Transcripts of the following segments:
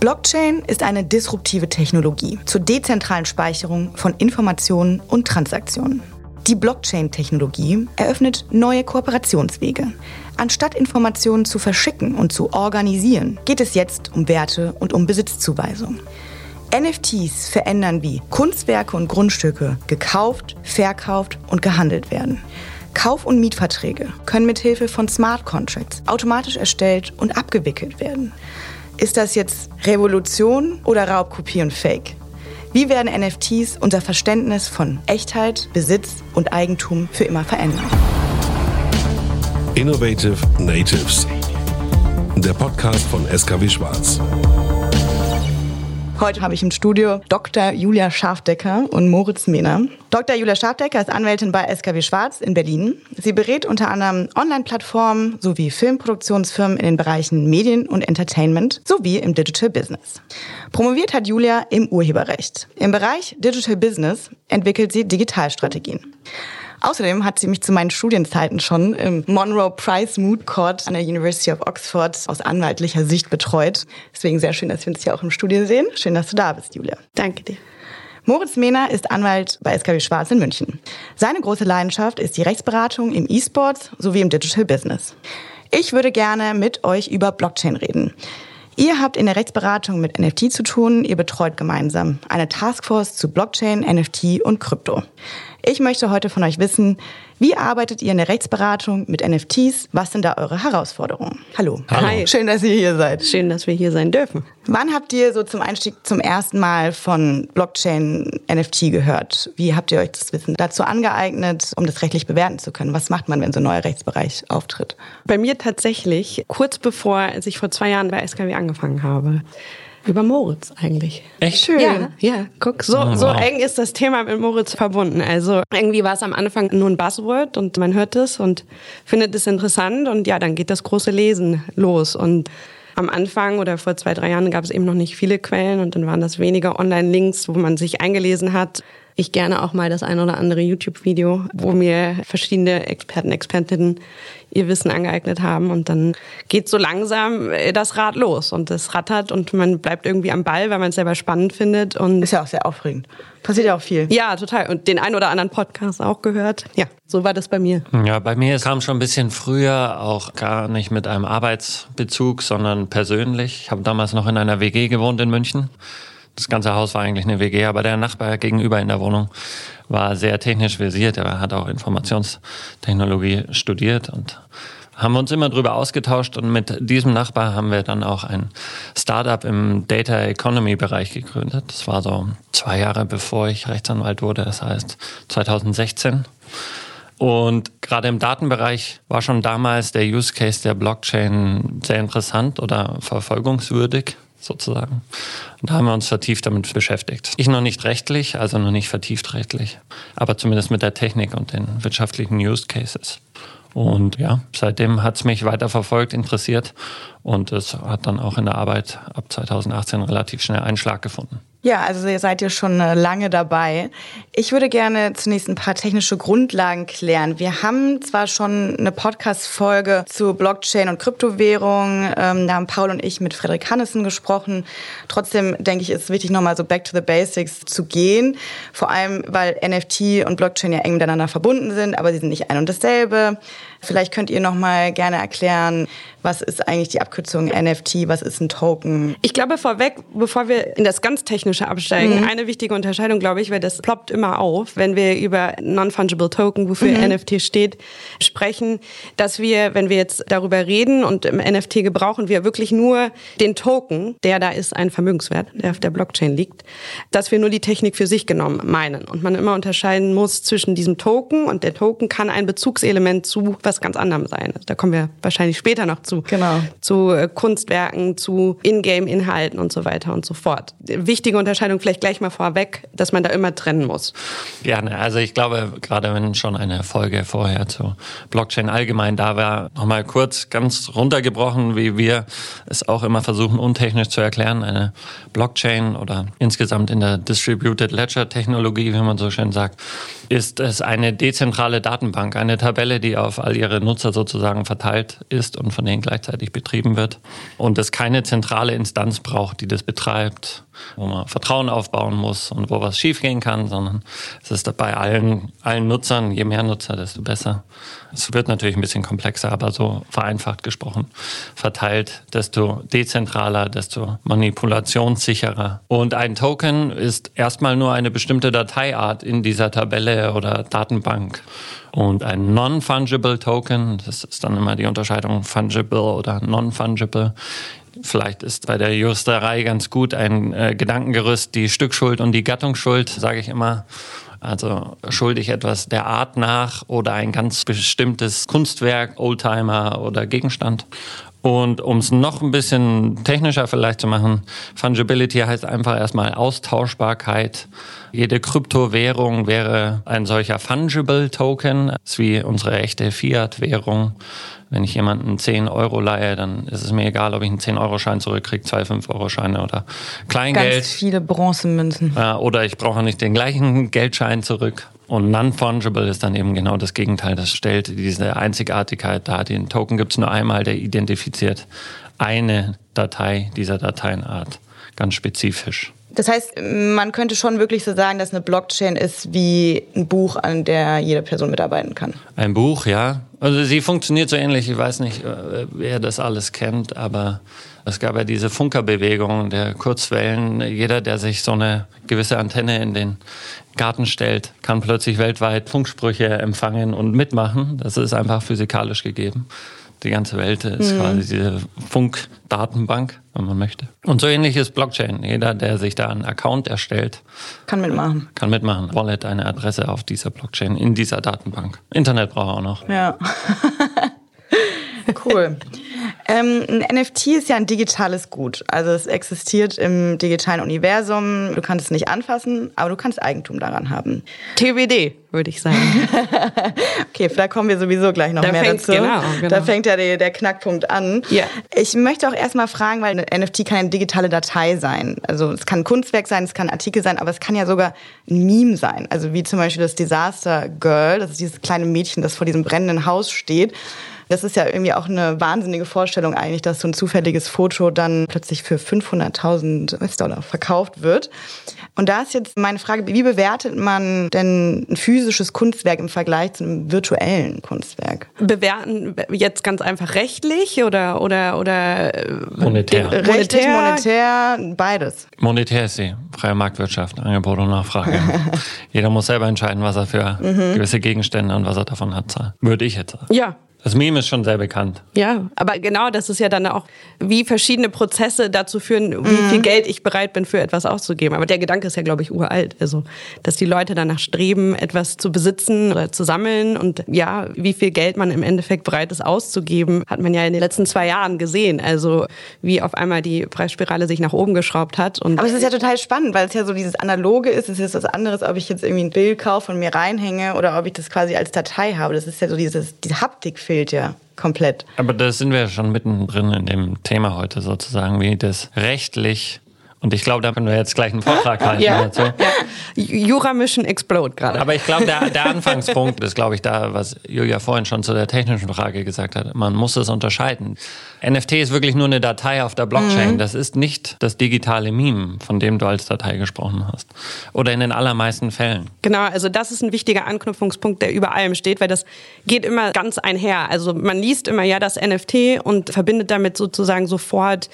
Blockchain ist eine disruptive Technologie zur dezentralen Speicherung von Informationen und Transaktionen. Die Blockchain-Technologie eröffnet neue Kooperationswege. Anstatt Informationen zu verschicken und zu organisieren, geht es jetzt um Werte und um Besitzzuweisung. NFTs verändern, wie Kunstwerke und Grundstücke gekauft, verkauft und gehandelt werden. Kauf- und Mietverträge können mithilfe von Smart Contracts automatisch erstellt und abgewickelt werden. Ist das jetzt Revolution oder Raubkopie und Fake? Wie werden NFTs unser Verständnis von Echtheit, Besitz und Eigentum für immer verändern? Innovative Natives. Der Podcast von SKW Schwarz. Heute habe ich im Studio Dr. Julia Schafdecker und Moritz Mehner. Dr. Julia Schafdecker ist Anwältin bei SKW Schwarz in Berlin. Sie berät unter anderem Online-Plattformen sowie Filmproduktionsfirmen in den Bereichen Medien und Entertainment sowie im Digital Business. Promoviert hat Julia im Urheberrecht. Im Bereich Digital Business entwickelt sie Digitalstrategien. Außerdem hat sie mich zu meinen Studienzeiten schon im Monroe Price Moot Court an der University of Oxford aus anwaltlicher Sicht betreut. Deswegen sehr schön, dass wir uns hier auch im Studio sehen. Schön, dass du da bist, Julia. Danke dir. Moritz Mehner ist Anwalt bei SKW Schwarz in München. Seine große Leidenschaft ist die Rechtsberatung im E-Sports sowie im Digital Business. Ich würde gerne mit euch über Blockchain reden. Ihr habt in der Rechtsberatung mit NFT zu tun. Ihr betreut gemeinsam eine Taskforce zu Blockchain, NFT und Krypto. Ich möchte heute von euch wissen, wie arbeitet ihr in der Rechtsberatung mit NFTs? Was sind da eure Herausforderungen? Hallo. Hallo. Hi. Schön, dass ihr hier seid. Schön, dass wir hier sein dürfen. Wann habt ihr so zum Einstieg zum ersten Mal von Blockchain NFT gehört? Wie habt ihr euch das Wissen dazu angeeignet, um das rechtlich bewerten zu können? Was macht man, wenn so ein neuer Rechtsbereich auftritt? Bei mir tatsächlich kurz bevor als ich vor zwei Jahren bei SKW angefangen habe. Über Moritz eigentlich. Echt? Schön. Ja, ja guck, so, oh, wow. so eng ist das Thema mit Moritz verbunden. Also irgendwie war es am Anfang nur ein Buzzword und man hört es und findet es interessant und ja, dann geht das große Lesen los und am Anfang oder vor zwei, drei Jahren gab es eben noch nicht viele Quellen und dann waren das weniger Online-Links, wo man sich eingelesen hat. Ich gerne auch mal das ein oder andere YouTube-Video, wo mir verschiedene Experten, Expertinnen ihr Wissen angeeignet haben. Und dann geht so langsam äh, das Rad los und es rattert und man bleibt irgendwie am Ball, weil man es selber spannend findet. Und ist ja auch sehr aufregend. Passiert ja auch viel. Ja, total. Und den ein oder anderen Podcast auch gehört. Ja, so war das bei mir. Ja, bei mir kam schon ein bisschen früher, auch gar nicht mit einem Arbeitsbezug, sondern persönlich. Ich habe damals noch in einer WG gewohnt in München. Das ganze Haus war eigentlich eine WG, aber der Nachbar gegenüber in der Wohnung war sehr technisch versiert. Er hat auch Informationstechnologie studiert und haben uns immer drüber ausgetauscht und mit diesem Nachbar haben wir dann auch ein Startup im Data Economy Bereich gegründet. Das war so zwei Jahre bevor ich Rechtsanwalt wurde, das heißt 2016. Und gerade im Datenbereich war schon damals der Use Case der Blockchain sehr interessant oder verfolgungswürdig sozusagen. Und da haben wir uns vertieft damit beschäftigt. Ich noch nicht rechtlich, also noch nicht vertieft rechtlich, aber zumindest mit der Technik und den wirtschaftlichen Use Cases. Und ja, seitdem hat es mich weiter verfolgt, interessiert und es hat dann auch in der Arbeit ab 2018 relativ schnell Einschlag gefunden. Ja, also ihr seid ja schon äh, lange dabei. Ich würde gerne zunächst ein paar technische Grundlagen klären. Wir haben zwar schon eine Podcast-Folge zu Blockchain und Kryptowährung. Ähm, da haben Paul und ich mit Frederik Hannessen gesprochen. Trotzdem denke ich, ist wichtig, nochmal so back to the basics zu gehen. Vor allem, weil NFT und Blockchain ja eng miteinander verbunden sind, aber sie sind nicht ein und dasselbe. Vielleicht könnt ihr nochmal gerne erklären, was ist eigentlich die Abkürzung NFT, was ist ein Token? Ich glaube vorweg, bevor wir in das ganz Technische absteigen, mhm. eine wichtige Unterscheidung, glaube ich, weil das ploppt immer auf, wenn wir über Non-Fungible Token, wofür mhm. NFT steht, sprechen, dass wir, wenn wir jetzt darüber reden und im NFT gebrauchen wir wirklich nur den Token, der da ist ein Vermögenswert, der auf der Blockchain liegt, dass wir nur die Technik für sich genommen meinen und man immer unterscheiden muss zwischen diesem Token und der Token kann ein Bezugselement zu was ganz anderem sein. Da kommen wir wahrscheinlich später noch zu zu, genau. zu äh, Kunstwerken, zu Ingame-Inhalten und so weiter und so fort. Wichtige Unterscheidung vielleicht gleich mal vorweg, dass man da immer trennen muss. Gerne. Also ich glaube, gerade wenn schon eine Folge vorher zu Blockchain allgemein da war, nochmal kurz ganz runtergebrochen, wie wir es auch immer versuchen, untechnisch zu erklären. Eine Blockchain oder insgesamt in der Distributed Ledger Technologie, wie man so schön sagt, ist es eine dezentrale Datenbank, eine Tabelle, die auf all ihre Nutzer sozusagen verteilt ist und von denen gleichzeitig betrieben wird. Und es keine zentrale Instanz braucht, die das betreibt, wo man Vertrauen aufbauen muss und wo was schiefgehen kann, sondern es ist bei allen, allen Nutzern, je mehr Nutzer, desto besser. Es wird natürlich ein bisschen komplexer, aber so vereinfacht gesprochen, verteilt, desto dezentraler, desto manipulationssicherer. Und ein Token ist erstmal nur eine bestimmte Dateiart in dieser Tabelle oder Datenbank. Und ein Non-Fungible Token, das ist dann immer die Unterscheidung fungible oder non-fungible, Vielleicht ist bei der Juristerei ganz gut ein äh, Gedankengerüst die Stückschuld und die Gattungsschuld, sage ich immer. Also schuldig etwas der Art nach oder ein ganz bestimmtes Kunstwerk, Oldtimer oder Gegenstand. Und um es noch ein bisschen technischer vielleicht zu machen, Fungibility heißt einfach erstmal Austauschbarkeit. Jede Kryptowährung wäre ein solcher Fungible Token, das ist wie unsere echte Fiat-Währung. Wenn ich jemanden 10 Euro leihe, dann ist es mir egal, ob ich einen 10-Euro-Schein zurückkriege, zwei 5-Euro-Scheine oder Kleingeld. Ganz viele Bronzemünzen. Oder ich brauche nicht den gleichen Geldschein zurück. Und non-fungible ist dann eben genau das Gegenteil. Das stellt diese Einzigartigkeit dar. Den Token gibt es nur einmal, der identifiziert eine Datei dieser Dateienart ganz spezifisch. Das heißt, man könnte schon wirklich so sagen, dass eine Blockchain ist wie ein Buch, an der jede Person mitarbeiten kann. Ein Buch, ja. Also sie funktioniert so ähnlich. Ich weiß nicht, äh, wer das alles kennt, aber es gab ja diese Funkerbewegung der Kurzwellen. Jeder, der sich so eine gewisse Antenne in den Garten stellt, kann plötzlich weltweit Funksprüche empfangen und mitmachen. Das ist einfach physikalisch gegeben. Die ganze Welt ist mhm. quasi diese Funkdatenbank, wenn man möchte. Und so ähnlich ist Blockchain. Jeder, der sich da einen Account erstellt, kann mitmachen. Kann mitmachen. Wallet, eine Adresse auf dieser Blockchain, in dieser Datenbank. Internet braucht er auch noch. Ja. cool. Ähm, ein NFT ist ja ein digitales Gut. Also es existiert im digitalen Universum. Du kannst es nicht anfassen, aber du kannst Eigentum daran haben. TBD, würde ich sagen. okay, vielleicht kommen wir sowieso gleich noch da mehr dazu. Genau, genau. Da fängt ja der, der Knackpunkt an. Ja. Ich möchte auch erstmal fragen, weil ein NFT kann eine digitale Datei sein. Also es kann ein Kunstwerk sein, es kann ein Artikel sein, aber es kann ja sogar ein Meme sein. Also wie zum Beispiel das Disaster Girl, das ist dieses kleine Mädchen, das vor diesem brennenden Haus steht. Das ist ja irgendwie auch eine wahnsinnige Vorstellung eigentlich, dass so ein zufälliges Foto dann plötzlich für 500.000 US-Dollar verkauft wird. Und da ist jetzt meine Frage, wie bewertet man denn ein physisches Kunstwerk im Vergleich zu einem virtuellen Kunstwerk? Bewerten jetzt ganz einfach rechtlich oder oder oder äh, monetär? Rechtlich, monetär, beides. Monetär ist sie freie Marktwirtschaft, Angebot und Nachfrage. Jeder muss selber entscheiden, was er für mhm. gewisse Gegenstände und was er davon hat. Würde ich jetzt sagen. Ja, das Meme ist schon sehr bekannt. Ja, aber genau das ist ja dann auch, wie verschiedene Prozesse dazu führen, wie mhm. viel Geld ich bereit bin, für etwas auszugeben. Aber der Gedanke ist ja, glaube ich, uralt. Also, dass die Leute danach streben, etwas zu besitzen oder zu sammeln. Und ja, wie viel Geld man im Endeffekt bereit ist auszugeben, hat man ja in den letzten zwei Jahren gesehen. Also, wie auf einmal die Preisspirale sich nach oben geschraubt hat. Und aber es ist ja total spannend, weil es ja so dieses Analoge ist. Es ist was anderes, ob ich jetzt irgendwie ein Bild kaufe und mir reinhänge oder ob ich das quasi als Datei habe. Das ist ja so dieses, diese Haptik fehlt ja komplett. Aber da sind wir schon mittendrin in dem Thema heute sozusagen, wie das rechtlich und ich glaube, da können wir jetzt gleich einen Vortrag halten ja. dazu. Ja. Jura Mission Explode gerade. Aber ich glaube, der, der Anfangspunkt ist, glaube ich, da, was Julia vorhin schon zu der technischen Frage gesagt hat. Man muss es unterscheiden. NFT ist wirklich nur eine Datei auf der Blockchain. Mhm. Das ist nicht das digitale Meme, von dem du als Datei gesprochen hast. Oder in den allermeisten Fällen. Genau, also das ist ein wichtiger Anknüpfungspunkt, der über allem steht, weil das geht immer ganz einher. Also man liest immer ja das NFT und verbindet damit sozusagen sofort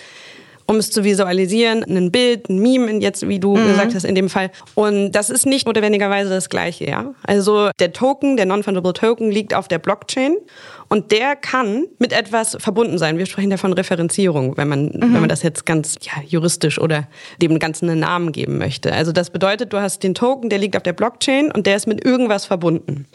um es zu visualisieren, ein Bild, ein Meme, jetzt wie du mhm. gesagt hast in dem Fall. Und das ist nicht notwendigerweise das Gleiche, ja. Also der Token, der Non-Fungible Token liegt auf der Blockchain und der kann mit etwas verbunden sein. Wir sprechen ja von Referenzierung, wenn man, mhm. wenn man das jetzt ganz ja, juristisch oder dem Ganzen einen Namen geben möchte. Also das bedeutet, du hast den Token, der liegt auf der Blockchain und der ist mit irgendwas verbunden.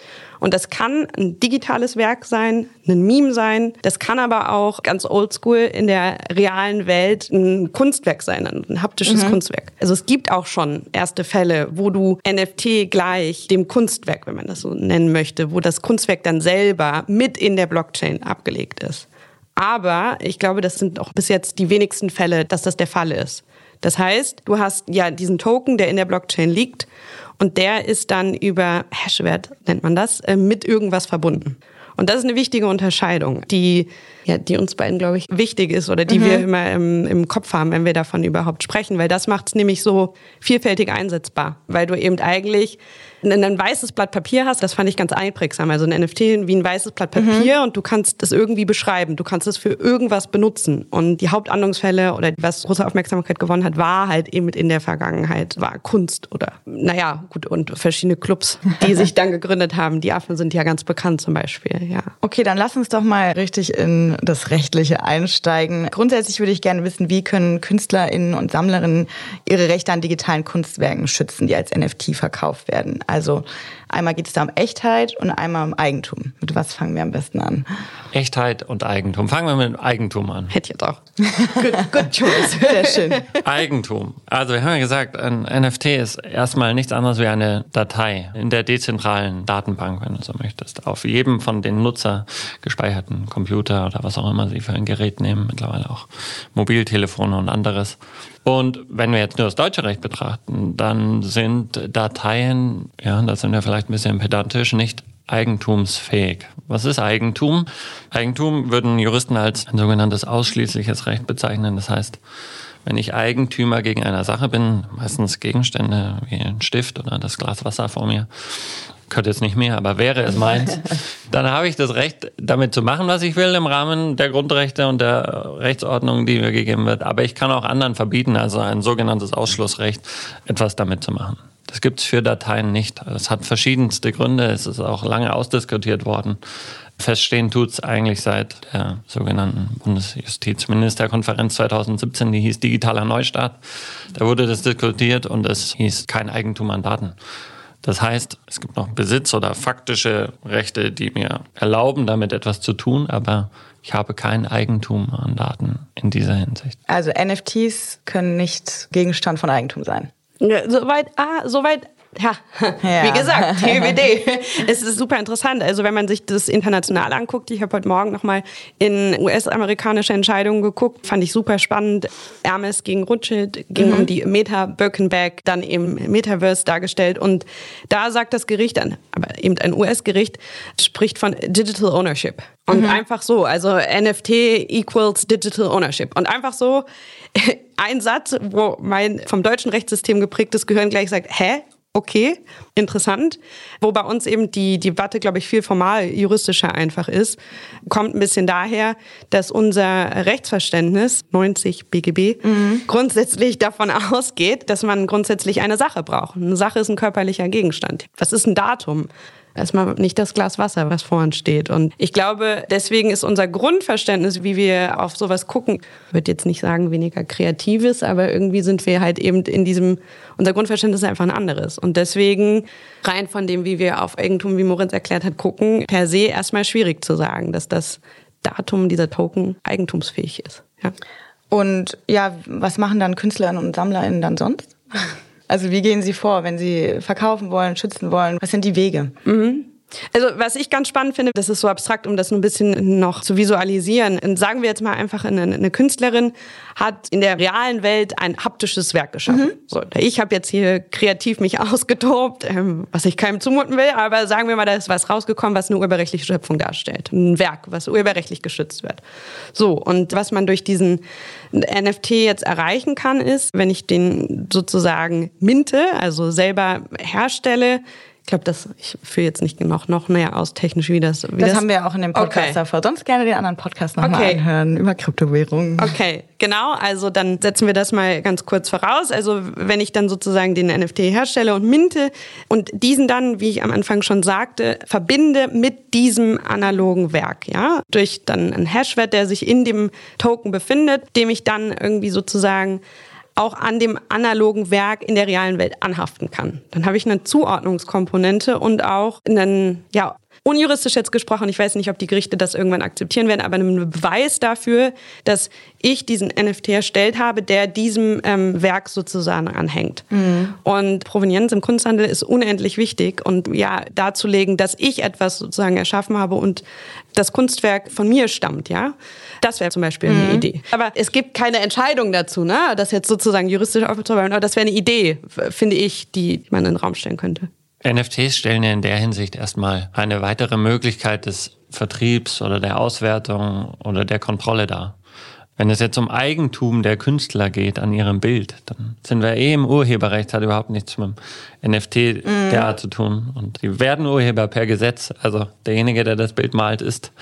Und das kann ein digitales Werk sein, ein Meme sein. Das kann aber auch ganz oldschool in der realen Welt ein Kunstwerk sein, ein haptisches mhm. Kunstwerk. Also es gibt auch schon erste Fälle, wo du NFT gleich dem Kunstwerk, wenn man das so nennen möchte, wo das Kunstwerk dann selber mit in der Blockchain abgelegt ist. Aber ich glaube, das sind auch bis jetzt die wenigsten Fälle, dass das der Fall ist. Das heißt, du hast ja diesen Token, der in der Blockchain liegt und der ist dann über Hashwert, nennt man das, äh, mit irgendwas verbunden. Und das ist eine wichtige Unterscheidung, die, ja, die uns beiden, glaube ich, wichtig ist oder die mhm. wir immer im, im Kopf haben, wenn wir davon überhaupt sprechen, weil das macht es nämlich so vielfältig einsetzbar, weil du eben eigentlich ein weißes Blatt Papier hast, das fand ich ganz einprägsam. Also ein NFT wie ein weißes Blatt Papier mhm. und du kannst es irgendwie beschreiben. Du kannst es für irgendwas benutzen. Und die Hauptanwendungsfälle oder was große Aufmerksamkeit gewonnen hat, war halt eben in der Vergangenheit, war Kunst oder, naja, gut, und verschiedene Clubs, die sich dann gegründet haben. Die Affen sind ja ganz bekannt zum Beispiel, ja. Okay, dann lass uns doch mal richtig in das Rechtliche einsteigen. Grundsätzlich würde ich gerne wissen, wie können KünstlerInnen und Sammlerinnen ihre Rechte an digitalen Kunstwerken schützen, die als NFT verkauft werden? Also einmal geht es da um Echtheit und einmal um Eigentum. Mit was fangen wir am besten an? Echtheit und Eigentum. Fangen wir mit Eigentum an. Hätte ich auch. good, good choice. Sehr schön. Eigentum. Also wir haben ja gesagt, ein NFT ist erstmal nichts anderes wie eine Datei in der dezentralen Datenbank, wenn du so möchtest. Auf jedem von den Nutzer gespeicherten Computer oder was auch immer sie für ein Gerät nehmen, mittlerweile auch Mobiltelefone und anderes. Und wenn wir jetzt nur das deutsche Recht betrachten, dann sind Dateien, ja, da sind wir vielleicht ein bisschen pedantisch, nicht eigentumsfähig. Was ist Eigentum? Eigentum würden Juristen als ein sogenanntes ausschließliches Recht bezeichnen. Das heißt, wenn ich Eigentümer gegen eine Sache bin, meistens Gegenstände wie ein Stift oder das Glas Wasser vor mir, könnte jetzt nicht mehr, aber wäre es meins, dann habe ich das Recht, damit zu machen, was ich will im Rahmen der Grundrechte und der Rechtsordnung, die mir gegeben wird. Aber ich kann auch anderen verbieten, also ein sogenanntes Ausschlussrecht, etwas damit zu machen. Das gibt es für Dateien nicht. Es hat verschiedenste Gründe. Es ist auch lange ausdiskutiert worden. Feststehen tut es eigentlich seit der sogenannten Bundesjustizministerkonferenz 2017, die hieß Digitaler Neustart. Da wurde das diskutiert und es hieß kein Eigentum an Daten. Das heißt, es gibt noch Besitz oder faktische Rechte, die mir erlauben, damit etwas zu tun, aber ich habe kein Eigentum an Daten in dieser Hinsicht. Also NFTs können nicht Gegenstand von Eigentum sein. Ja, soweit, ah, soweit ja, wie gesagt, TWD. es ist super interessant. Also wenn man sich das international anguckt, ich habe heute Morgen nochmal in US-amerikanische Entscheidungen geguckt, fand ich super spannend. Hermes gegen Rothschild ging mhm. um die Meta Birkenback, dann im Metaverse dargestellt. Und da sagt das Gericht, dann, aber eben ein US-Gericht, spricht von Digital Ownership. Und mhm. einfach so, also NFT equals Digital Ownership. Und einfach so ein Satz, wo mein vom deutschen Rechtssystem geprägtes Gehirn gleich sagt, hä? Okay, interessant. Wo bei uns eben die Debatte, glaube ich, viel formal juristischer einfach ist, kommt ein bisschen daher, dass unser Rechtsverständnis, 90 BGB, mhm. grundsätzlich davon ausgeht, dass man grundsätzlich eine Sache braucht. Eine Sache ist ein körperlicher Gegenstand. Was ist ein Datum? Erstmal nicht das Glas Wasser, was vor uns steht. Und ich glaube, deswegen ist unser Grundverständnis, wie wir auf sowas gucken, würde jetzt nicht sagen weniger kreatives, aber irgendwie sind wir halt eben in diesem, unser Grundverständnis ist einfach ein anderes. Und deswegen rein von dem, wie wir auf Eigentum, wie Moritz erklärt hat, gucken, per se erstmal schwierig zu sagen, dass das Datum dieser Token eigentumsfähig ist. Ja. Und ja, was machen dann Künstlerinnen und SammlerInnen dann sonst? Also wie gehen Sie vor, wenn Sie verkaufen wollen, schützen wollen? Was sind die Wege? Mhm. Also was ich ganz spannend finde, das ist so abstrakt, um das ein bisschen noch zu visualisieren. sagen wir jetzt mal einfach, eine, eine Künstlerin hat in der realen Welt ein haptisches Werk geschaffen. Mhm. So, ich habe jetzt hier kreativ mich ausgetobt, ähm, was ich keinem zumuten will, aber sagen wir mal, da ist was rausgekommen, was eine urheberrechtliche Schöpfung darstellt. Ein Werk, was urheberrechtlich geschützt wird. So, und was man durch diesen NFT jetzt erreichen kann, ist, wenn ich den sozusagen minte, also selber herstelle, ich glaube, das, ich führe jetzt nicht noch, noch näher aus technisch, wie das. Wie das, das haben wir auch in dem Podcast okay. davor. Sonst gerne den anderen Podcast nochmal okay. anhören über Kryptowährungen. Okay, genau. Also dann setzen wir das mal ganz kurz voraus. Also wenn ich dann sozusagen den NFT herstelle und minte und diesen dann, wie ich am Anfang schon sagte, verbinde mit diesem analogen Werk, ja, durch dann einen Hashwert, der sich in dem Token befindet, dem ich dann irgendwie sozusagen auch an dem analogen Werk in der realen Welt anhaften kann. Dann habe ich eine Zuordnungskomponente und auch einen, ja, unjuristisch jetzt gesprochen, ich weiß nicht, ob die Gerichte das irgendwann akzeptieren werden, aber einen Beweis dafür, dass ich diesen NFT erstellt habe, der diesem ähm, Werk sozusagen anhängt. Mhm. Und Provenienz im Kunsthandel ist unendlich wichtig und ja, darzulegen, dass ich etwas sozusagen erschaffen habe und das Kunstwerk von mir stammt, ja. Das wäre zum Beispiel eine mhm. Idee. Aber es gibt keine Entscheidung dazu, ne? das jetzt sozusagen juristisch aufzubauen. Aber das wäre eine Idee, finde ich, die man in den Raum stellen könnte. NFTs stellen ja in der Hinsicht erstmal eine weitere Möglichkeit des Vertriebs oder der Auswertung oder der Kontrolle dar. Wenn es jetzt um Eigentum der Künstler geht an ihrem Bild, dann sind wir eh im Urheberrecht, hat überhaupt nichts mit dem NFT mm. derart zu tun. Und die werden Urheber per Gesetz. Also derjenige, der das Bild malt, ist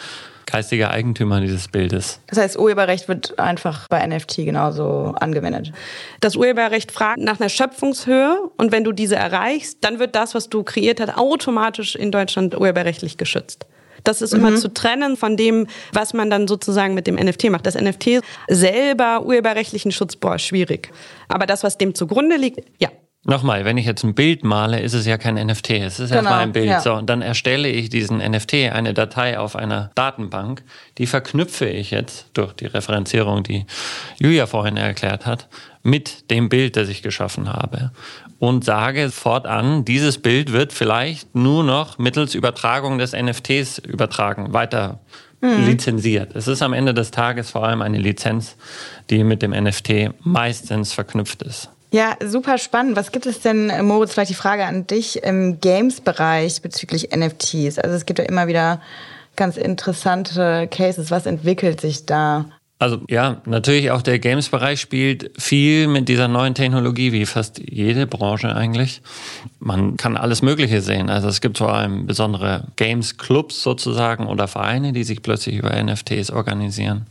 geistiger Eigentümer dieses Bildes. Das heißt, Urheberrecht wird einfach bei NFT genauso angewendet. Das Urheberrecht fragt nach einer Schöpfungshöhe und wenn du diese erreichst, dann wird das, was du kreiert hast, automatisch in Deutschland urheberrechtlich geschützt. Das ist immer mhm. zu trennen von dem, was man dann sozusagen mit dem NFT macht. Das NFT selber urheberrechtlichen Schutz, boah, schwierig. Aber das, was dem zugrunde liegt, ja, Nochmal, wenn ich jetzt ein Bild male, ist es ja kein NFT. Es ist genau, erstmal ein Bild. Ja. So, und dann erstelle ich diesen NFT, eine Datei auf einer Datenbank. Die verknüpfe ich jetzt durch die Referenzierung, die Julia vorhin erklärt hat, mit dem Bild, das ich geschaffen habe. Und sage fortan, dieses Bild wird vielleicht nur noch mittels Übertragung des NFTs übertragen, weiter mhm. lizenziert. Es ist am Ende des Tages vor allem eine Lizenz, die mit dem NFT meistens verknüpft ist. Ja, super spannend. Was gibt es denn, Moritz, vielleicht die Frage an dich im Games-Bereich bezüglich NFTs? Also es gibt ja immer wieder ganz interessante Cases. Was entwickelt sich da? Also ja, natürlich auch der Games-Bereich spielt viel mit dieser neuen Technologie, wie fast jede Branche eigentlich. Man kann alles Mögliche sehen. Also es gibt vor allem besondere Games-Clubs sozusagen oder Vereine, die sich plötzlich über NFTs organisieren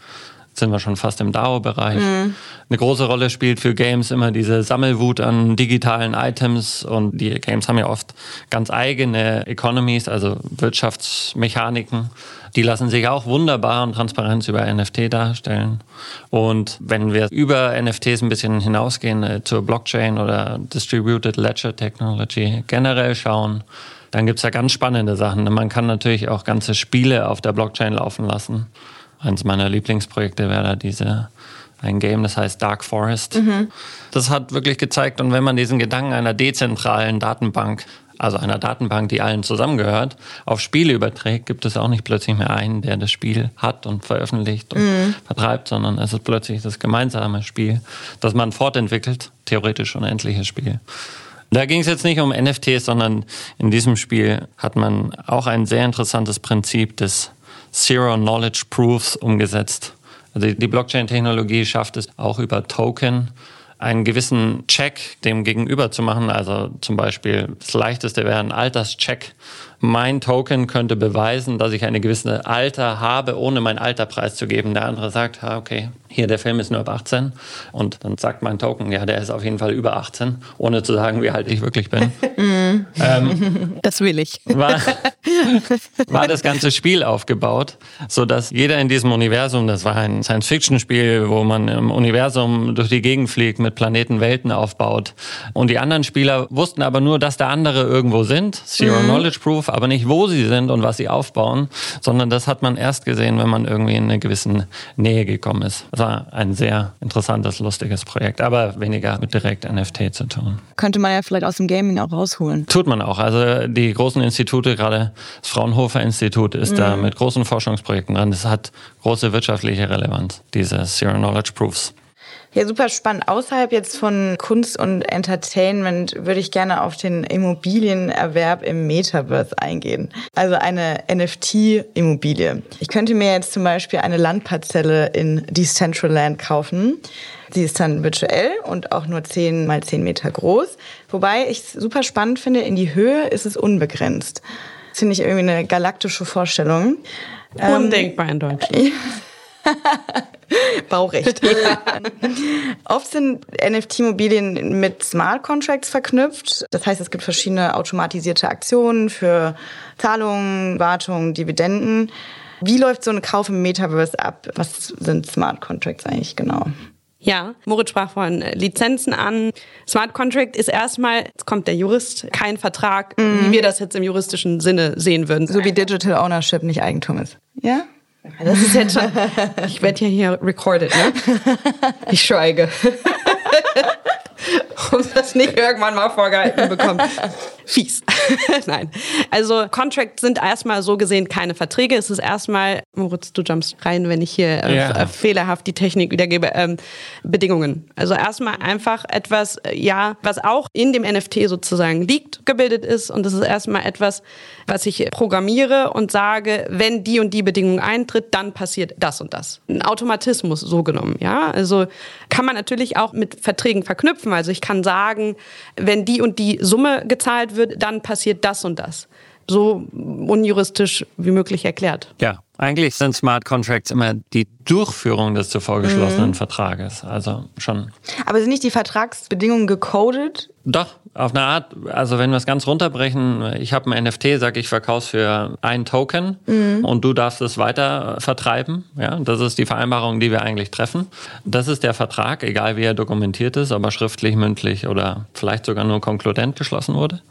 sind wir schon fast im DAO-Bereich. Mhm. Eine große Rolle spielt für Games immer diese Sammelwut an digitalen Items und die Games haben ja oft ganz eigene Economies, also Wirtschaftsmechaniken. Die lassen sich auch wunderbar und transparent über NFT darstellen. Und wenn wir über NFTs ein bisschen hinausgehen äh, zur Blockchain oder Distributed Ledger Technology generell schauen, dann gibt's ja ganz spannende Sachen. Man kann natürlich auch ganze Spiele auf der Blockchain laufen lassen. Eins meiner Lieblingsprojekte wäre da diese ein Game, das heißt Dark Forest. Mhm. Das hat wirklich gezeigt, und wenn man diesen Gedanken einer dezentralen Datenbank, also einer Datenbank, die allen zusammengehört, auf Spiele überträgt, gibt es auch nicht plötzlich mehr einen, der das Spiel hat und veröffentlicht und mhm. vertreibt, sondern es ist plötzlich das gemeinsame Spiel, das man fortentwickelt, theoretisch unendliches Spiel. Da ging es jetzt nicht um NFTs, sondern in diesem Spiel hat man auch ein sehr interessantes Prinzip des Zero Knowledge Proofs umgesetzt. Also die Blockchain-Technologie schafft es auch über Token einen gewissen Check dem Gegenüber zu machen. Also zum Beispiel das leichteste wäre ein Alterscheck. Mein Token könnte beweisen, dass ich eine gewisse Alter habe, ohne mein Alter preiszugeben. Der andere sagt, okay, hier der Film ist nur ab 18 und dann sagt mein Token, ja, der ist auf jeden Fall über 18, ohne zu sagen, wie alt ich wirklich bin. ähm, das will ich. War, war das ganze Spiel aufgebaut, so dass jeder in diesem Universum, das war ein Science-Fiction-Spiel, wo man im Universum durch die Gegend fliegt, mit Planeten Welten aufbaut und die anderen Spieler wussten aber nur, dass da andere irgendwo sind, Zero mhm. Knowledge Proof, aber nicht wo sie sind und was sie aufbauen, sondern das hat man erst gesehen, wenn man irgendwie in eine gewisse Nähe gekommen ist. Also war ein sehr interessantes, lustiges Projekt, aber weniger mit direkt NFT zu tun. Könnte man ja vielleicht aus dem Gaming auch rausholen. Tut man auch. Also die großen Institute, gerade das Fraunhofer Institut ist mhm. da mit großen Forschungsprojekten dran. Das hat große wirtschaftliche Relevanz, diese Zero Knowledge Proofs. Ja, super spannend. Außerhalb jetzt von Kunst und Entertainment würde ich gerne auf den Immobilienerwerb im Metaverse eingehen. Also eine NFT-Immobilie. Ich könnte mir jetzt zum Beispiel eine Landparzelle in Decentraland kaufen. Sie ist dann virtuell und auch nur 10 mal 10 Meter groß. Wobei ich es super spannend finde, in die Höhe ist es unbegrenzt. Das finde ich irgendwie eine galaktische Vorstellung. Undenkbar in Deutschland. Baurecht. Oft sind NFT-Immobilien mit Smart Contracts verknüpft. Das heißt, es gibt verschiedene automatisierte Aktionen für Zahlungen, Wartungen, Dividenden. Wie läuft so ein Kauf im Metaverse ab? Was sind Smart Contracts eigentlich genau? Ja, Moritz sprach von Lizenzen an. Smart Contract ist erstmal, jetzt kommt der Jurist, kein Vertrag, mhm. wie wir das jetzt im juristischen Sinne sehen würden. So wie Digital Ownership nicht Eigentum ist. Ja? Das ist jetzt schon. Ich werde ja hier recorded, ne? Ich schweige. um das nicht irgendwann mal vorgehalten bekommt. fies. Nein. Also Contracts sind erstmal so gesehen keine Verträge. Es ist erstmal, Moritz, du jumpst rein, wenn ich hier äh, ja. fehlerhaft die Technik wiedergebe, ähm, Bedingungen. Also erstmal einfach etwas, äh, ja, was auch in dem NFT sozusagen liegt, gebildet ist. Und das ist erstmal etwas, was ich programmiere und sage, wenn die und die Bedingung eintritt, dann passiert das und das. Ein Automatismus so genommen, ja. Also kann man natürlich auch mit Verträgen verknüpfen. Also ich kann sagen, wenn die und die Summe gezahlt wird, dann passiert das und das. So unjuristisch wie möglich erklärt. Ja, eigentlich sind Smart Contracts immer die Durchführung des zuvor geschlossenen mhm. Vertrages. Also schon. Aber sind nicht die Vertragsbedingungen gecodet? Doch, auf eine Art. Also wenn wir es ganz runterbrechen, ich habe ein NFT, sage ich verkauf's für ein Token mhm. und du darfst es weiter vertreiben. Ja, das ist die Vereinbarung, die wir eigentlich treffen. Das ist der Vertrag, egal wie er dokumentiert ist, aber schriftlich, mündlich oder vielleicht sogar nur konkludent geschlossen wurde.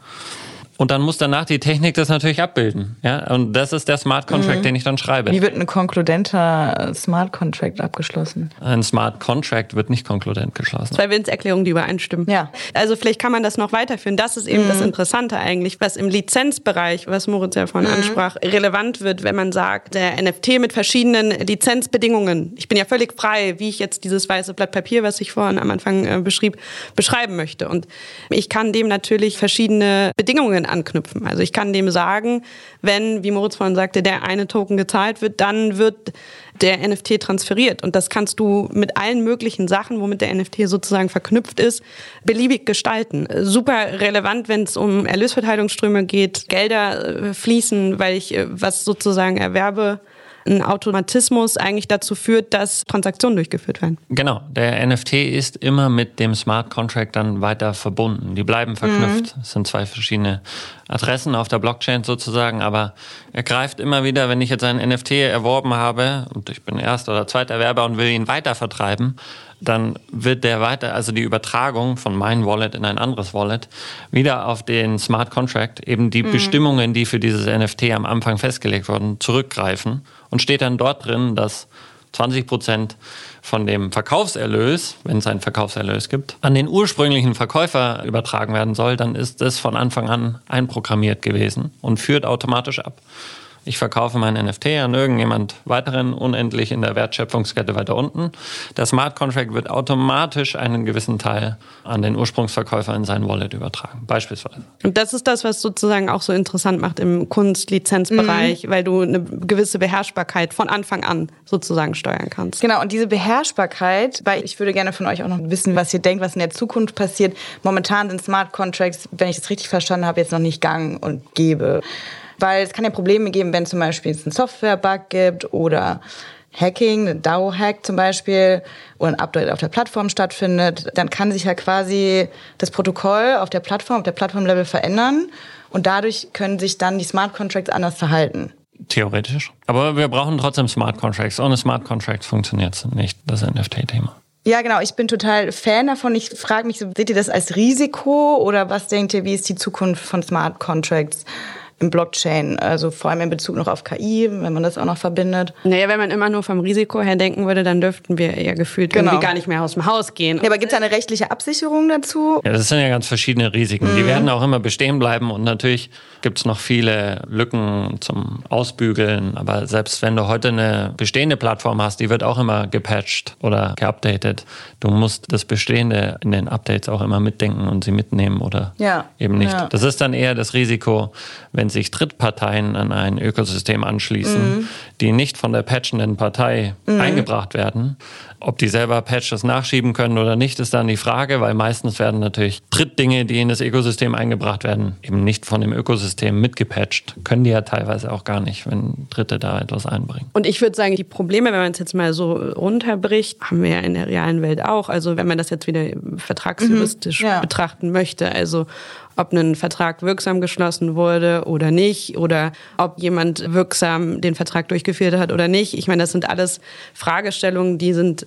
Und dann muss danach die Technik das natürlich abbilden. Ja? Und das ist der Smart Contract, mhm. den ich dann schreibe. Wie wird ein konkludenter Smart Contract abgeschlossen? Ein Smart Contract wird nicht konkludent geschlossen. Zwei Willens-Erklärungen, die übereinstimmen. Ja. Also vielleicht kann man das noch weiterführen. Das ist eben mhm. das Interessante eigentlich, was im Lizenzbereich, was Moritz ja vorhin mhm. ansprach, relevant wird, wenn man sagt, der NFT mit verschiedenen Lizenzbedingungen. Ich bin ja völlig frei, wie ich jetzt dieses weiße Blatt Papier, was ich vorhin am Anfang äh, beschrieb, beschreiben möchte. Und ich kann dem natürlich verschiedene Bedingungen anknüpfen. Also ich kann dem sagen, wenn, wie Moritz vorhin sagte, der eine Token gezahlt wird, dann wird der NFT transferiert. Und das kannst du mit allen möglichen Sachen, womit der NFT sozusagen verknüpft ist, beliebig gestalten. Super relevant, wenn es um Erlösverteilungsströme geht, Gelder äh, fließen, weil ich äh, was sozusagen erwerbe ein Automatismus eigentlich dazu führt, dass Transaktionen durchgeführt werden. Genau, der NFT ist immer mit dem Smart Contract dann weiter verbunden. Die bleiben verknüpft. Mhm. Es sind zwei verschiedene Adressen auf der Blockchain sozusagen, aber er greift immer wieder, wenn ich jetzt einen NFT erworben habe und ich bin erster oder zweiter Erwerber und will ihn weiter vertreiben, dann wird der weiter, also die Übertragung von meinem Wallet in ein anderes Wallet, wieder auf den Smart Contract, eben die mhm. Bestimmungen, die für dieses NFT am Anfang festgelegt wurden, zurückgreifen und steht dann dort drin, dass 20 Prozent von dem Verkaufserlös, wenn es einen Verkaufserlös gibt, an den ursprünglichen Verkäufer übertragen werden soll, dann ist das von Anfang an einprogrammiert gewesen und führt automatisch ab ich verkaufe mein NFT an irgendjemand weiteren unendlich in der Wertschöpfungskette weiter unten. Der Smart Contract wird automatisch einen gewissen Teil an den Ursprungsverkäufer in sein Wallet übertragen, beispielsweise. Und das ist das, was sozusagen auch so interessant macht im Kunstlizenzbereich, mhm. weil du eine gewisse Beherrschbarkeit von Anfang an sozusagen steuern kannst. Genau, und diese Beherrschbarkeit, weil ich würde gerne von euch auch noch wissen, was ihr denkt, was in der Zukunft passiert. Momentan sind Smart Contracts, wenn ich es richtig verstanden habe, jetzt noch nicht gang und gäbe. Weil es kann ja Probleme geben, wenn zum Beispiel es einen Software-Bug gibt oder Hacking, ein DAO-Hack zum Beispiel, oder ein Update auf der Plattform stattfindet, dann kann sich ja quasi das Protokoll auf der Plattform, auf der Plattform-Level verändern und dadurch können sich dann die Smart Contracts anders verhalten. Theoretisch. Aber wir brauchen trotzdem Smart Contracts. Ohne Smart Contracts funktioniert nicht das NFT-Thema. Ja, genau. Ich bin total Fan davon. Ich frage mich, seht ihr das als Risiko oder was denkt ihr, wie ist die Zukunft von Smart Contracts? Im Blockchain, also vor allem in Bezug noch auf KI, wenn man das auch noch verbindet. Naja, wenn man immer nur vom Risiko her denken würde, dann dürften wir ja gefühlt genau. irgendwie gar nicht mehr aus dem Haus gehen. Ja, aber gibt es eine rechtliche Absicherung dazu? Ja, das sind ja ganz verschiedene Risiken. Mhm. Die werden auch immer bestehen bleiben und natürlich gibt es noch viele Lücken zum Ausbügeln. Aber selbst wenn du heute eine bestehende Plattform hast, die wird auch immer gepatcht oder geupdatet. Du musst das Bestehende in den Updates auch immer mitdenken und sie mitnehmen oder ja. eben nicht. Ja. Das ist dann eher das Risiko, wenn sich Drittparteien an ein Ökosystem anschließen, mhm. die nicht von der patchenden Partei mhm. eingebracht werden. Ob die selber Patches nachschieben können oder nicht, ist dann die Frage, weil meistens werden natürlich Drittdinge, die in das Ökosystem eingebracht werden, eben nicht von dem Ökosystem mitgepatcht. Können die ja teilweise auch gar nicht, wenn Dritte da etwas einbringen. Und ich würde sagen, die Probleme, wenn man es jetzt mal so runterbricht, haben wir ja in der realen Welt auch. Also wenn man das jetzt wieder vertragsjuristisch mhm. ja. betrachten möchte, also ob ein Vertrag wirksam geschlossen wurde oder nicht oder ob jemand wirksam den Vertrag durchgeführt hat oder nicht. Ich meine, das sind alles Fragestellungen, die sind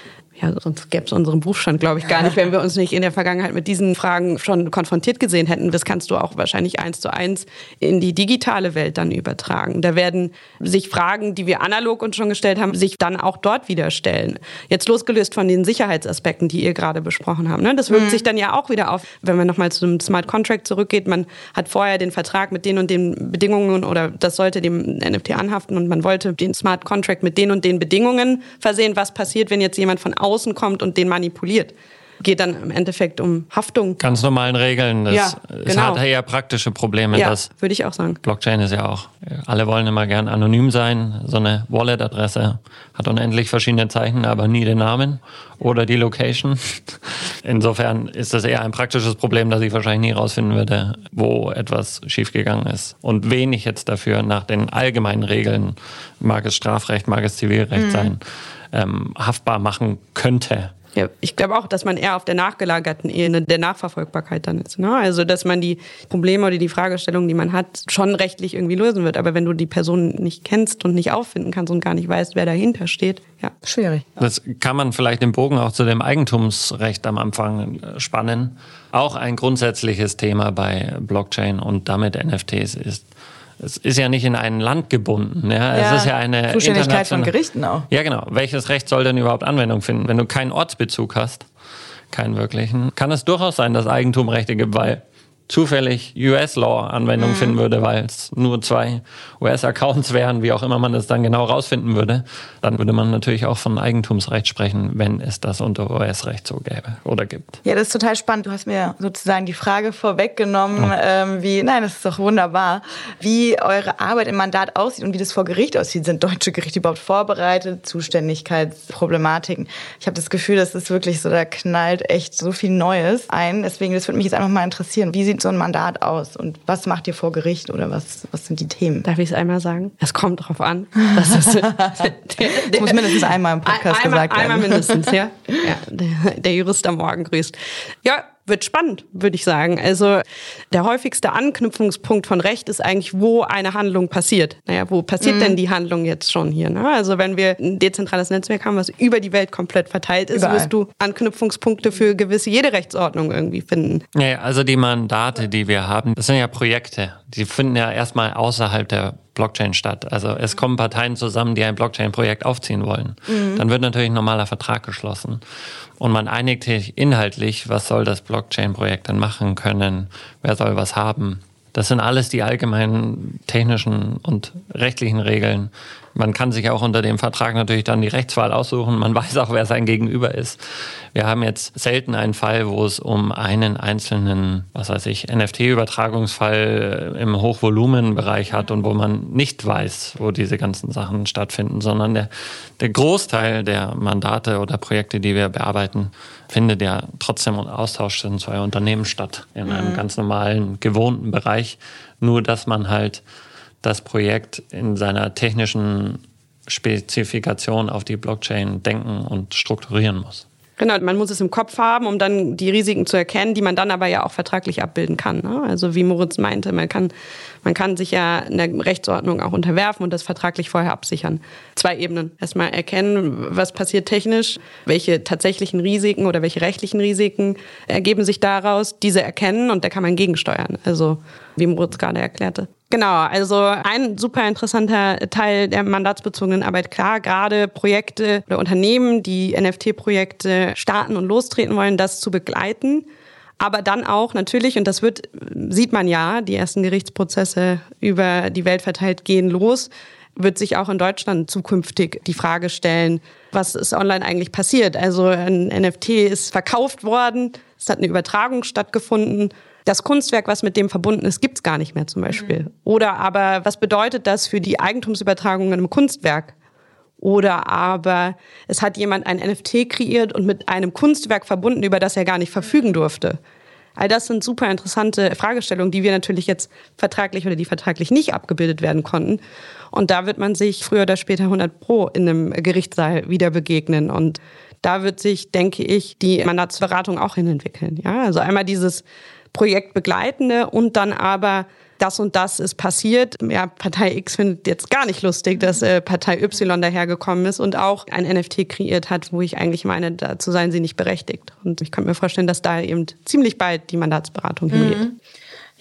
ja, sonst gäbe es unseren Berufsstand, glaube ich, gar nicht, wenn wir uns nicht in der Vergangenheit mit diesen Fragen schon konfrontiert gesehen hätten. Das kannst du auch wahrscheinlich eins zu eins in die digitale Welt dann übertragen. Da werden sich Fragen, die wir analog uns schon gestellt haben, sich dann auch dort wieder stellen. Jetzt losgelöst von den Sicherheitsaspekten, die ihr gerade besprochen habt. Ne? Das wirkt mhm. sich dann ja auch wieder auf, wenn man nochmal zum Smart Contract zurückgeht. Man hat vorher den Vertrag mit den und den Bedingungen oder das sollte dem NFT anhaften und man wollte den Smart Contract mit den und den Bedingungen versehen. Was passiert, wenn jetzt jemand von außen kommt und den manipuliert. Geht dann im Endeffekt um Haftung. Ganz normalen Regeln. Das, ja, genau. Es hat eher praktische Probleme. Ja, würde ich auch sagen. Blockchain ist ja auch, alle wollen immer gern anonym sein. So eine Wallet-Adresse hat unendlich verschiedene Zeichen, aber nie den Namen oder die Location. Insofern ist das eher ein praktisches Problem, dass ich wahrscheinlich nie rausfinden würde, wo etwas schiefgegangen ist. Und wen ich jetzt dafür nach den allgemeinen Regeln, mag es Strafrecht, mag es Zivilrecht mhm. sein, ähm, haftbar machen könnte. Ja, ich glaube auch, dass man eher auf der nachgelagerten Ebene der Nachverfolgbarkeit dann ist. Ne? Also, dass man die Probleme oder die Fragestellungen, die man hat, schon rechtlich irgendwie lösen wird. Aber wenn du die Person nicht kennst und nicht auffinden kannst und gar nicht weißt, wer dahinter steht, ja, schwierig. Das kann man vielleicht den Bogen auch zu dem Eigentumsrecht am Anfang äh, spannen. Auch ein grundsätzliches Thema bei Blockchain und damit NFTs ist, es ist ja nicht in ein Land gebunden. Ja? ja es ist ja eine Zuständigkeit von Gerichten auch. Ja, genau. Welches Recht soll denn überhaupt Anwendung finden? Wenn du keinen Ortsbezug hast, keinen wirklichen, kann es durchaus sein, dass Eigentumrechte gibt, weil zufällig US-Law Anwendung mhm. finden würde, weil es nur zwei US-Accounts wären, wie auch immer man das dann genau rausfinden würde, dann würde man natürlich auch von Eigentumsrecht sprechen, wenn es das unter US-Recht so gäbe oder gibt. Ja, das ist total spannend. Du hast mir sozusagen die Frage vorweggenommen, oh. ähm, wie, nein, das ist doch wunderbar, wie eure Arbeit im Mandat aussieht und wie das vor Gericht aussieht. Sind deutsche Gerichte überhaupt vorbereitet? Zuständigkeitsproblematiken? Ich habe das Gefühl, das ist wirklich so, da knallt echt so viel Neues ein. Deswegen, das würde mich jetzt einfach mal interessieren. Wie sieht so ein Mandat aus und was macht ihr vor Gericht oder was, was sind die Themen? Darf ich es einmal sagen? Es kommt drauf an. Das, ist, der, das muss mindestens einmal im Podcast einmal, gesagt werden. Einmal mindestens, ja. ja der, der Jurist am Morgen grüßt. Ja, wird spannend, würde ich sagen. Also der häufigste Anknüpfungspunkt von Recht ist eigentlich, wo eine Handlung passiert. Naja, wo passiert mhm. denn die Handlung jetzt schon hier? Ne? Also wenn wir ein dezentrales Netzwerk haben, was über die Welt komplett verteilt ist, Überall. wirst du Anknüpfungspunkte für gewisse jede Rechtsordnung irgendwie finden. Ja, also die Mandate, die wir haben, das sind ja Projekte. Die finden ja erstmal außerhalb der Blockchain statt. Also es kommen Parteien zusammen, die ein Blockchain-Projekt aufziehen wollen. Mhm. Dann wird natürlich ein normaler Vertrag geschlossen. Und man einigt sich inhaltlich, was soll das Blockchain-Projekt dann machen können, wer soll was haben. Das sind alles die allgemeinen technischen und rechtlichen Regeln, man kann sich auch unter dem Vertrag natürlich dann die Rechtswahl aussuchen. Man weiß auch, wer sein Gegenüber ist. Wir haben jetzt selten einen Fall, wo es um einen einzelnen, was weiß ich, NFT-Übertragungsfall im Hochvolumenbereich hat und wo man nicht weiß, wo diese ganzen Sachen stattfinden, sondern der, der Großteil der Mandate oder Projekte, die wir bearbeiten, findet ja trotzdem im Austausch zwischen zwei Unternehmen statt, in einem mhm. ganz normalen, gewohnten Bereich. Nur, dass man halt das Projekt in seiner technischen Spezifikation auf die Blockchain denken und strukturieren muss. Genau, man muss es im Kopf haben, um dann die Risiken zu erkennen, die man dann aber ja auch vertraglich abbilden kann. Ne? Also wie Moritz meinte, man kann, man kann sich ja einer Rechtsordnung auch unterwerfen und das vertraglich vorher absichern. Zwei Ebenen. Erstmal erkennen, was passiert technisch, welche tatsächlichen Risiken oder welche rechtlichen Risiken ergeben sich daraus, diese erkennen und da kann man gegensteuern. Also wie Moritz gerade erklärte. Genau, also ein super interessanter Teil der mandatsbezogenen Arbeit, klar, gerade Projekte oder Unternehmen, die NFT-Projekte starten und lostreten wollen, das zu begleiten. Aber dann auch natürlich, und das wird, sieht man ja, die ersten Gerichtsprozesse über die Welt verteilt gehen los, wird sich auch in Deutschland zukünftig die Frage stellen, was ist online eigentlich passiert? Also ein NFT ist verkauft worden, es hat eine Übertragung stattgefunden das Kunstwerk, was mit dem verbunden ist, gibt's gar nicht mehr zum Beispiel. Mhm. Oder aber, was bedeutet das für die Eigentumsübertragung in einem Kunstwerk? Oder aber es hat jemand ein NFT kreiert und mit einem Kunstwerk verbunden, über das er gar nicht verfügen durfte. All das sind super interessante Fragestellungen, die wir natürlich jetzt vertraglich oder die vertraglich nicht abgebildet werden konnten. Und da wird man sich früher oder später 100 Pro in einem Gerichtssaal wieder begegnen. Und da wird sich, denke ich, die Mandatsberatung auch hinentwickeln. Ja, also einmal dieses Projektbegleitende und dann aber das und das ist passiert. Ja, Partei X findet jetzt gar nicht lustig, dass äh, Partei Y dahergekommen ist und auch ein NFT kreiert hat, wo ich eigentlich meine, dazu seien sie nicht berechtigt. Und ich kann mir vorstellen, dass da eben ziemlich bald die Mandatsberatung hingeht. Mhm.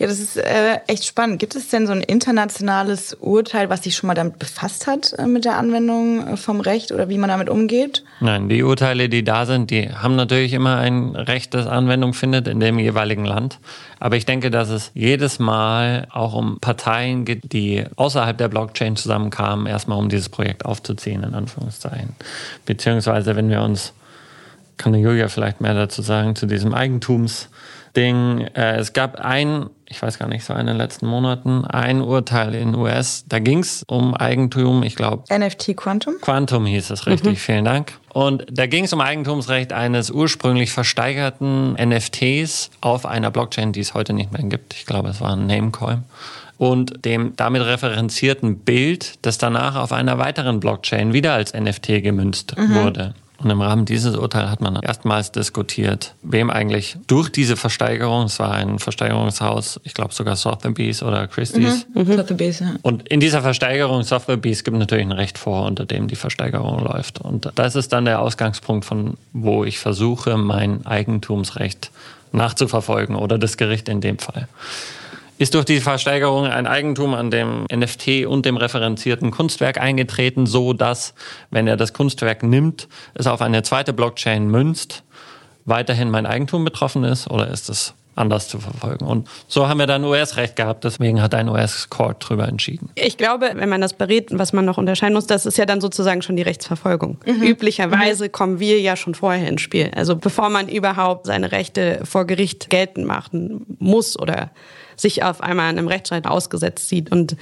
Ja, das ist äh, echt spannend. Gibt es denn so ein internationales Urteil, was sich schon mal damit befasst hat, äh, mit der Anwendung äh, vom Recht oder wie man damit umgeht? Nein, die Urteile, die da sind, die haben natürlich immer ein Recht, das Anwendung findet in dem jeweiligen Land. Aber ich denke, dass es jedes Mal auch um Parteien geht, die außerhalb der Blockchain zusammenkamen, erstmal um dieses Projekt aufzuziehen, in Anführungszeichen. Beziehungsweise, wenn wir uns, kann Julia vielleicht mehr dazu sagen, zu diesem Eigentums Ding. Äh, es gab ein, ich weiß gar nicht, so in den letzten Monaten, ein Urteil in US. Da ging es um Eigentum, ich glaube. NFT Quantum? Quantum hieß es richtig, mhm. vielen Dank. Und da ging es um Eigentumsrecht eines ursprünglich versteigerten NFTs auf einer Blockchain, die es heute nicht mehr gibt. Ich glaube, es war ein Namecoin und dem damit referenzierten Bild, das danach auf einer weiteren Blockchain wieder als NFT gemünzt mhm. wurde. Und im Rahmen dieses Urteils hat man erstmals diskutiert, wem eigentlich durch diese Versteigerung, es war ein Versteigerungshaus, ich glaube sogar Sotheby's oder Christie's. Mhm. Mhm. Sotheby's, ja. Und in dieser Versteigerung Sotheby's gibt natürlich ein Recht vor, unter dem die Versteigerung läuft. Und das ist dann der Ausgangspunkt, von wo ich versuche, mein Eigentumsrecht nachzuverfolgen oder das Gericht in dem Fall ist durch die Versteigerung ein Eigentum an dem NFT und dem referenzierten Kunstwerk eingetreten, so dass, wenn er das Kunstwerk nimmt, es auf eine zweite Blockchain münzt, weiterhin mein Eigentum betroffen ist oder ist es anders zu verfolgen. Und so haben wir dann US-Recht gehabt, deswegen hat ein US-Court darüber entschieden. Ich glaube, wenn man das berät, was man noch unterscheiden muss, das ist ja dann sozusagen schon die Rechtsverfolgung. Mhm. Üblicherweise mhm. kommen wir ja schon vorher ins Spiel. Also bevor man überhaupt seine Rechte vor Gericht geltend machen muss oder sich auf einmal einem Rechtsstreit ausgesetzt sieht. Und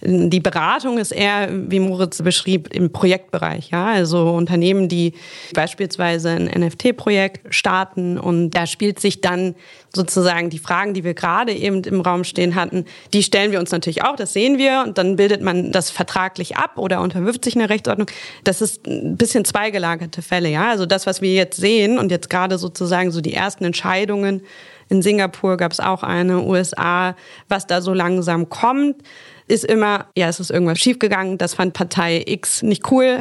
die Beratung ist eher, wie Moritz beschrieb, im Projektbereich. Ja? Also Unternehmen, die beispielsweise ein NFT-Projekt starten und da spielt sich dann sozusagen die Fragen, die wir gerade eben im Raum stehen hatten, die stellen wir uns natürlich auch, das sehen wir und dann bildet man das vertraglich ab oder unterwirft sich einer Rechtsordnung. Das ist ein bisschen zweigelagerte Fälle. Ja? Also das, was wir jetzt sehen und jetzt gerade sozusagen so die ersten Entscheidungen in Singapur gab es auch eine, USA, was da so langsam kommt ist immer, ja, es ist irgendwas schiefgegangen, das fand Partei X nicht cool.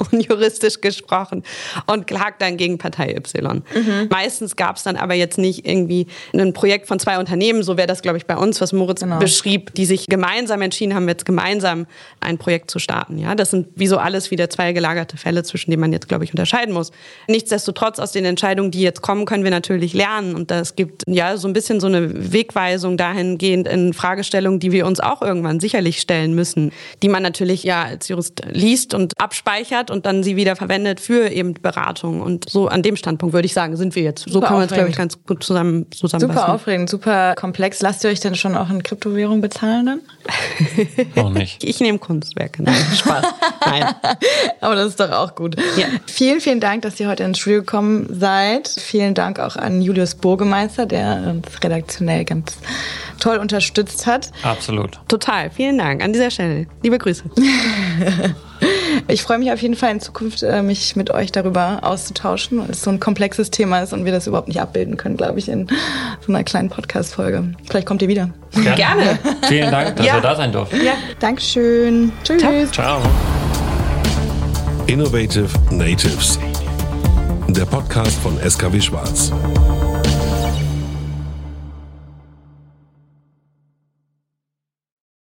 unjuristisch gesprochen, und klagt dann gegen Partei Y. Mhm. Meistens gab es dann aber jetzt nicht irgendwie ein Projekt von zwei Unternehmen, so wäre das, glaube ich, bei uns, was Moritz genau. beschrieb, die sich gemeinsam entschieden haben, jetzt gemeinsam ein Projekt zu starten. Ja, das sind wie so alles wieder zwei gelagerte Fälle, zwischen denen man jetzt, glaube ich, unterscheiden muss. Nichtsdestotrotz aus den Entscheidungen, die jetzt kommen, können wir natürlich lernen. Und es gibt ja so ein bisschen so eine Wegweisung dahingehend in Fragestellungen, die wir uns auch irgendwann sicherlich stellen müssen, die man natürlich ja als Jurist liest und abspeichert und dann sie wieder verwendet für eben Beratung. Und so an dem Standpunkt würde ich sagen, sind wir jetzt. So super kann man es, glaube ich, ganz gut zusammen zusammenfassen. Super aufregend, super komplex. Lasst ihr euch denn schon auch in Kryptowährung bezahlen dann? Auch nicht. Ich nehme Kunstwerke. Nein, Spaß. Nein. Aber das ist doch auch gut. Ja. Vielen, vielen Dank, dass ihr heute ins Studio gekommen seid. Vielen Dank auch an Julius Burgemeister, der uns redaktionell ganz toll unterstützt hat. Absolut. Total. Vielen Dank an dieser Stelle. Liebe Grüße. Ich freue mich auf jeden Fall in Zukunft, äh, mich mit euch darüber auszutauschen, weil es so ein komplexes Thema ist und wir das überhaupt nicht abbilden können, glaube ich, in so einer kleinen Podcast-Folge. Vielleicht kommt ihr wieder. Gerne. Gerne. Vielen Dank, dass ja. wir da sein durften. Ja, Dankeschön. Tschüss. Ciao. Innovative Natives. Der Podcast von SKW Schwarz.